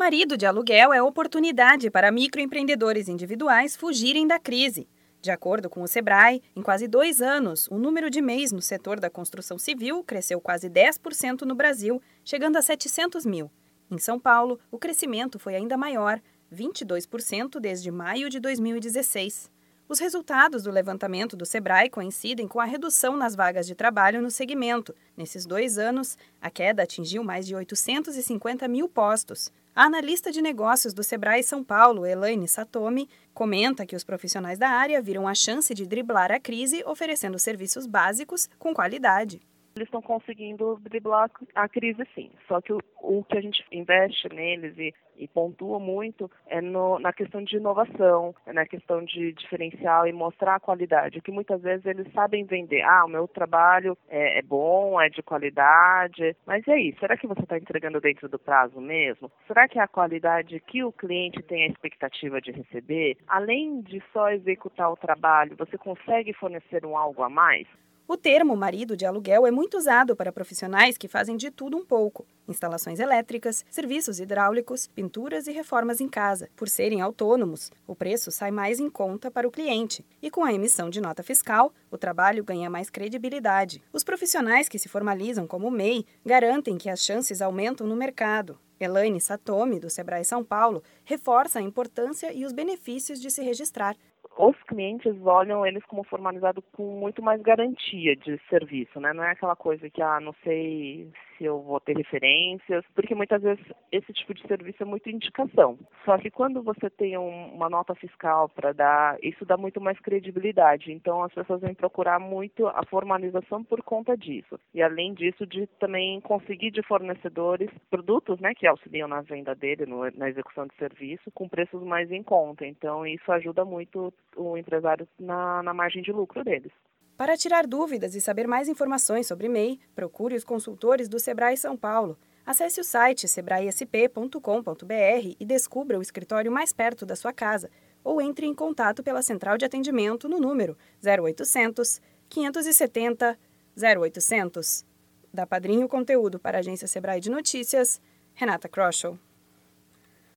Marido de aluguel é oportunidade para microempreendedores individuais fugirem da crise. De acordo com o Sebrae, em quase dois anos, o número de MEIs no setor da construção civil cresceu quase 10% no Brasil, chegando a 700 mil. Em São Paulo, o crescimento foi ainda maior, 22% desde maio de 2016. Os resultados do levantamento do Sebrae coincidem com a redução nas vagas de trabalho no segmento. Nesses dois anos, a queda atingiu mais de 850 mil postos. A analista de negócios do Sebrae São Paulo, Elaine Satomi, comenta que os profissionais da área viram a chance de driblar a crise oferecendo serviços básicos com qualidade eles estão conseguindo driblar a crise sim. Só que o, o que a gente investe neles e, e pontua muito é no, na questão de inovação, é na questão de diferencial e mostrar a qualidade, que muitas vezes eles sabem vender. Ah, o meu trabalho é, é bom, é de qualidade, mas e aí, será que você está entregando dentro do prazo mesmo? Será que é a qualidade que o cliente tem a expectativa de receber? Além de só executar o trabalho, você consegue fornecer um algo a mais? O termo marido de aluguel é muito usado para profissionais que fazem de tudo um pouco: instalações elétricas, serviços hidráulicos, pinturas e reformas em casa. Por serem autônomos, o preço sai mais em conta para o cliente. E com a emissão de nota fiscal, o trabalho ganha mais credibilidade. Os profissionais que se formalizam como MEI garantem que as chances aumentam no mercado. Elaine Satomi, do Sebrae São Paulo, reforça a importância e os benefícios de se registrar os clientes olham eles como formalizado com muito mais garantia de serviço, né? Não é aquela coisa que, ah, não sei se eu vou ter referências, porque muitas vezes esse tipo de serviço é muito indicação. Só que quando você tem um, uma nota fiscal para dar, isso dá muito mais credibilidade. Então as pessoas vêm procurar muito a formalização por conta disso. E além disso, de também conseguir de fornecedores produtos, né, que auxiliam na venda dele, no, na execução de serviço, com preços mais em conta. Então isso ajuda muito o empresário na, na margem de lucro deles. Para tirar dúvidas e saber mais informações sobre MEI, procure os consultores do Sebrae São Paulo. Acesse o site sebraesp.com.br e descubra o escritório mais perto da sua casa ou entre em contato pela central de atendimento no número 0800 570 0800. Da Padrinho Conteúdo para a agência Sebrae de Notícias, Renata Kroschel.